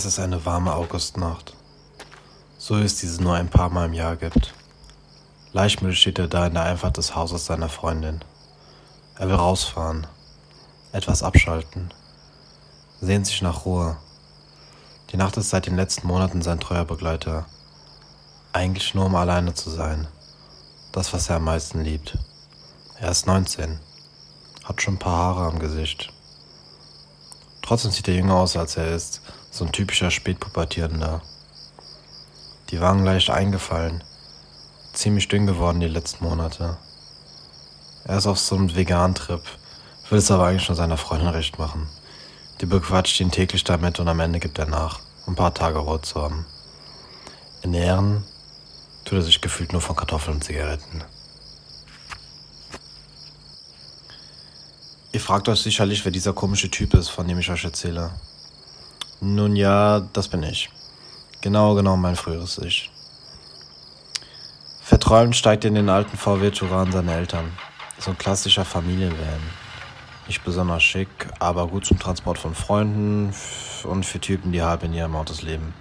Es ist eine warme Augustnacht. So ist diese nur ein paar Mal im Jahr gibt. Leichtmüde steht er da in der Einfahrt des Hauses seiner Freundin. Er will rausfahren, etwas abschalten, sehnt sich nach Ruhe. Die Nacht ist seit den letzten Monaten sein treuer Begleiter. Eigentlich nur um alleine zu sein. Das, was er am meisten liebt. Er ist 19, hat schon ein paar Haare am Gesicht. Trotzdem sieht er jünger aus, als er ist so ein typischer Spätpubertierender. Die Wangen leicht eingefallen. Ziemlich dünn geworden die letzten Monate. Er ist auf so einem Vegan-Trip, will es aber eigentlich schon seiner Freundin recht machen. Die bequatscht ihn täglich damit und am Ende gibt er nach, ein paar Tage Ruhe zu haben. Ernähren tut er sich gefühlt nur von Kartoffeln und Zigaretten. Ihr fragt euch sicherlich, wer dieser komische Typ ist, von dem ich euch erzähle. Nun ja, das bin ich. Genau, genau mein früheres Ich. Verträumt steigt in den alten VW Touran seine Eltern. So ein klassischer Familienvan. Nicht besonders schick, aber gut zum Transport von Freunden und für Typen, die halb in ihrem Autos leben.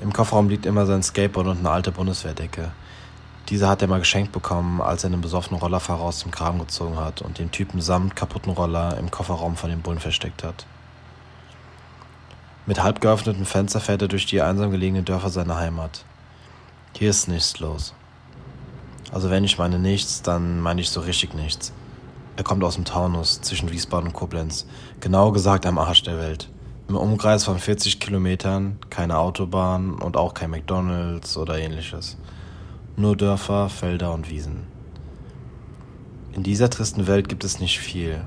Im Kofferraum liegt immer sein Skateboard und eine alte Bundeswehrdecke. Diese hat er mal geschenkt bekommen, als er einen besoffenen Rollerfahrer aus dem Kram gezogen hat und den Typen samt kaputten Roller im Kofferraum von den Bullen versteckt hat. Mit halb geöffnetem Fenster fährt er durch die einsam gelegenen Dörfer seiner Heimat. Hier ist nichts los. Also wenn ich meine nichts, dann meine ich so richtig nichts. Er kommt aus dem Taunus zwischen Wiesbaden und Koblenz, genau gesagt am Arsch der Welt. Im Umkreis von 40 Kilometern, keine Autobahn und auch kein McDonalds oder ähnliches. Nur Dörfer, Felder und Wiesen. In dieser tristen Welt gibt es nicht viel.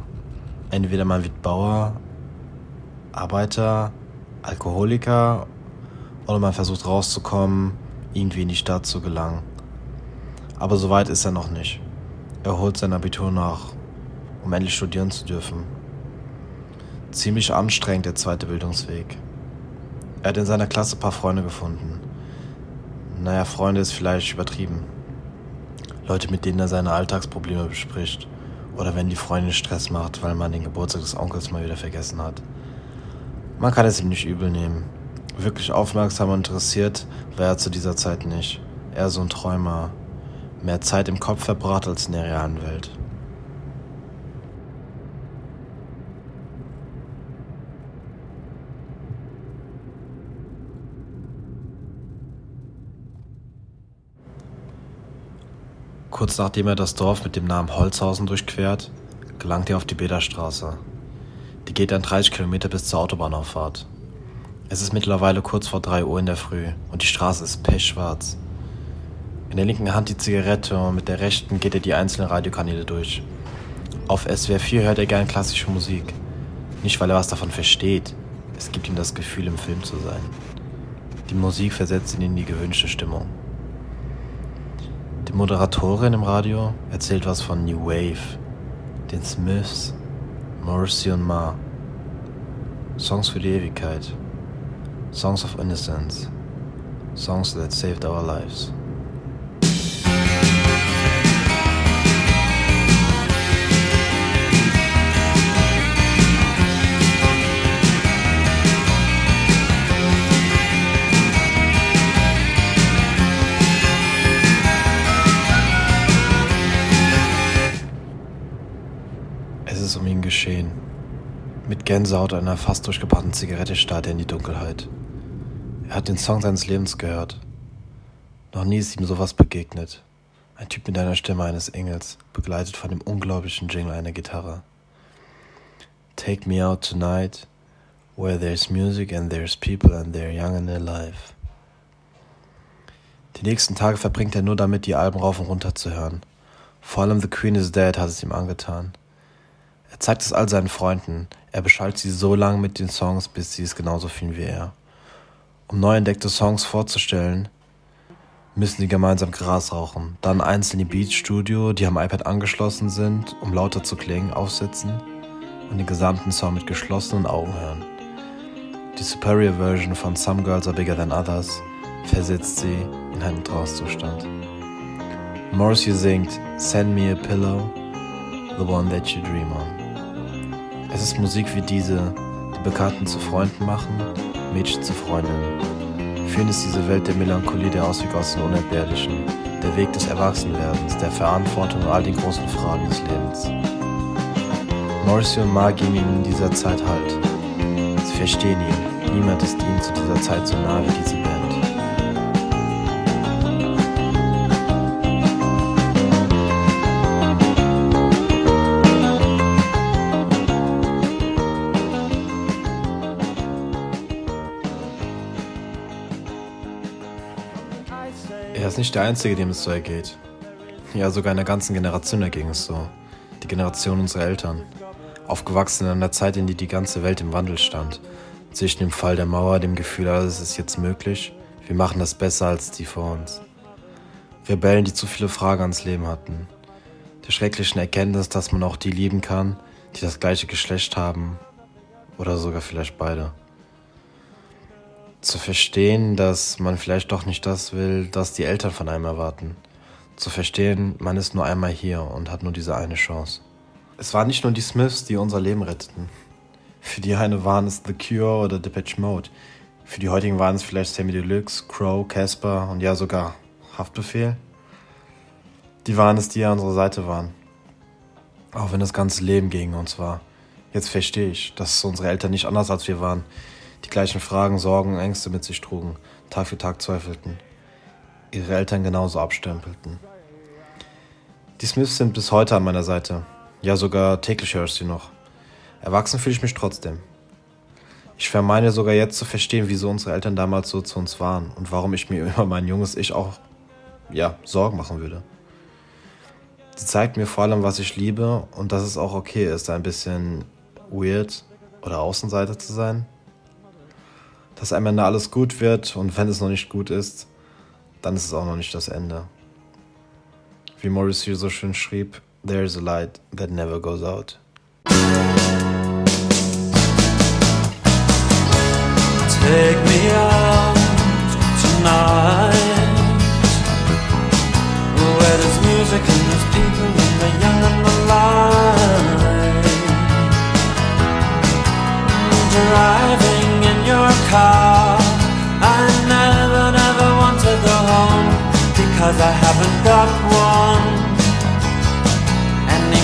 Entweder man wird Bauer, Arbeiter, Alkoholiker oder man versucht rauszukommen, irgendwie in die Stadt zu gelangen. Aber so weit ist er noch nicht. Er holt sein Abitur nach, um endlich studieren zu dürfen. Ziemlich anstrengend der zweite Bildungsweg. Er hat in seiner Klasse ein paar Freunde gefunden. Naja, Freunde ist vielleicht übertrieben. Leute, mit denen er seine Alltagsprobleme bespricht. Oder wenn die Freundin Stress macht, weil man den Geburtstag des Onkels mal wieder vergessen hat. Man kann es ihm nicht übel nehmen. Wirklich aufmerksam und interessiert war er zu dieser Zeit nicht. Eher so ein Träumer. Mehr Zeit im Kopf verbracht als in der realen Welt. Kurz nachdem er das Dorf mit dem Namen Holzhausen durchquert, gelangt er auf die Bederstraße. Die geht dann 30 Kilometer bis zur Autobahnauffahrt. Es ist mittlerweile kurz vor 3 Uhr in der Früh und die Straße ist pechschwarz. In der linken Hand die Zigarette und mit der rechten geht er die einzelnen Radiokanäle durch. Auf SWR 4 hört er gern klassische Musik. Nicht, weil er was davon versteht. Es gibt ihm das Gefühl, im Film zu sein. Die Musik versetzt ihn in die gewünschte Stimmung. Die Moderatorin im Radio erzählt was von New Wave, den Smiths Morrissey und Ma. Songs für die Ewigkeit. Songs of Innocence. Songs that saved our lives. Gänsehaut einer fast durchgebrannten Zigarette starrt er in die Dunkelheit. Er hat den Song seines Lebens gehört. Noch nie ist ihm sowas begegnet. Ein Typ mit einer Stimme eines Engels, begleitet von dem unglaublichen Jingle einer Gitarre. Take me out tonight, where there's music and there's people and they're young and alive. Die nächsten Tage verbringt er nur damit, die Alben rauf und runter zu hören. Vor allem The Queen is Dead hat es ihm angetan. Er zeigt es all seinen Freunden. Er beschallt sie so lange mit den Songs, bis sie es genauso fühlen wie er. Um neu entdeckte Songs vorzustellen, müssen sie gemeinsam Gras rauchen, dann einzeln im Beatstudio, die am iPad angeschlossen sind, um lauter zu klingen, aufsetzen und den gesamten Song mit geschlossenen Augen hören. Die Superior Version von Some Girls Are Bigger Than Others versetzt sie in einen Trauerzustand. Morrissey singt Send Me a Pillow, the one that you dream on. Es ist Musik wie diese, die Bekannten zu Freunden machen, Mädchen zu Freundinnen. Für ihn ist diese Welt der Melancholie der Ausweg aus dem Unentbehrlichen, der Weg des Erwachsenwerdens, der Verantwortung und all den großen Fragen des Lebens. Morrissey und Ma geben ihm in dieser Zeit Halt. Sie verstehen ihn. Niemand ist ihnen zu dieser Zeit so nah wie diese Band. Nicht der Einzige, dem es so ergeht. Ja, sogar einer ganzen Generation erging es so. Die Generation unserer Eltern. Aufgewachsen in einer Zeit, in der die ganze Welt im Wandel stand. Zwischen dem Fall der Mauer, dem Gefühl, alles ist jetzt möglich. Wir machen das besser als die vor uns. Rebellen, die zu viele Fragen ans Leben hatten. Der schrecklichen Erkenntnis, dass man auch die lieben kann, die das gleiche Geschlecht haben. Oder sogar vielleicht beide zu verstehen, dass man vielleicht doch nicht das will, das die Eltern von einem erwarten. Zu verstehen, man ist nur einmal hier und hat nur diese eine Chance. Es waren nicht nur die Smiths, die unser Leben retteten. Für die eine waren es The Cure oder Depeche Mode. Für die heutigen waren es vielleicht Sammy Deluxe, Crow, Casper und ja sogar Haftbefehl. Die waren es, die an unserer Seite waren. Auch wenn das ganze Leben gegen uns war. Jetzt verstehe ich, dass unsere Eltern nicht anders als wir waren die gleichen Fragen, Sorgen, Ängste mit sich trugen, Tag für Tag zweifelten, ihre Eltern genauso abstempelten. Die Smiths sind bis heute an meiner Seite. Ja, sogar täglich höre ich sie noch. Erwachsen fühle ich mich trotzdem. Ich vermeine sogar jetzt zu verstehen, wieso unsere Eltern damals so zu uns waren und warum ich mir über mein junges Ich auch, ja, Sorgen machen würde. Sie zeigt mir vor allem, was ich liebe und dass es auch okay ist, ein bisschen weird oder Außenseiter zu sein dass am Ende alles gut wird und wenn es noch nicht gut ist, dann ist es auch noch nicht das Ende. Wie Morris hier so schön schrieb, There is a light that never goes out. Take me out tonight Where there's music and there's people and the young and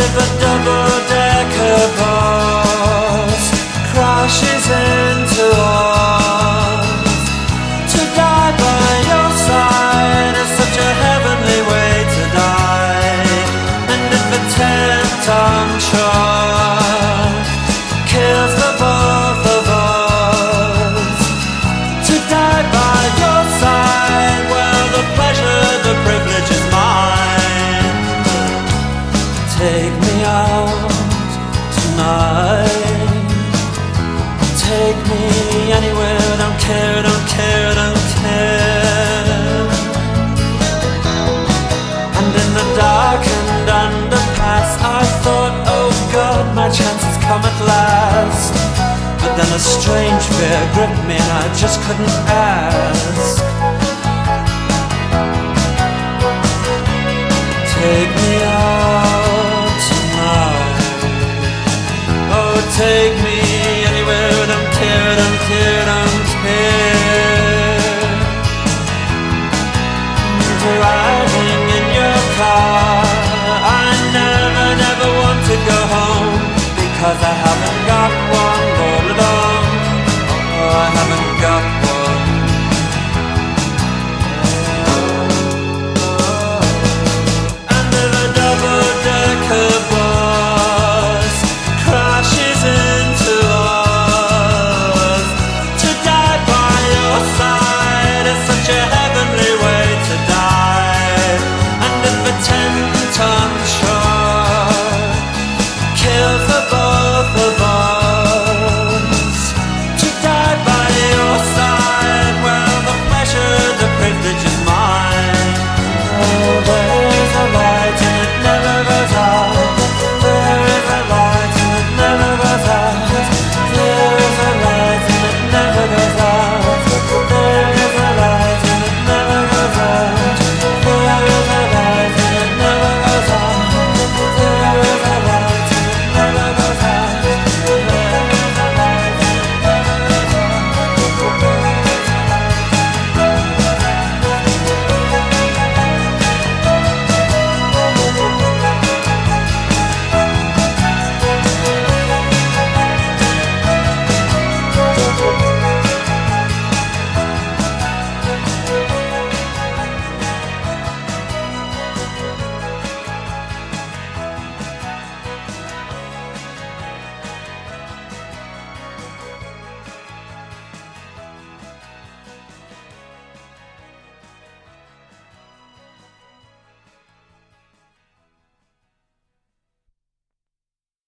A double-decker bus chance has come at last. But then a strange fear gripped me and I just couldn't ask. Take me out tonight. Oh, take me anywhere and I'm teared, I'm teared, I'm teared.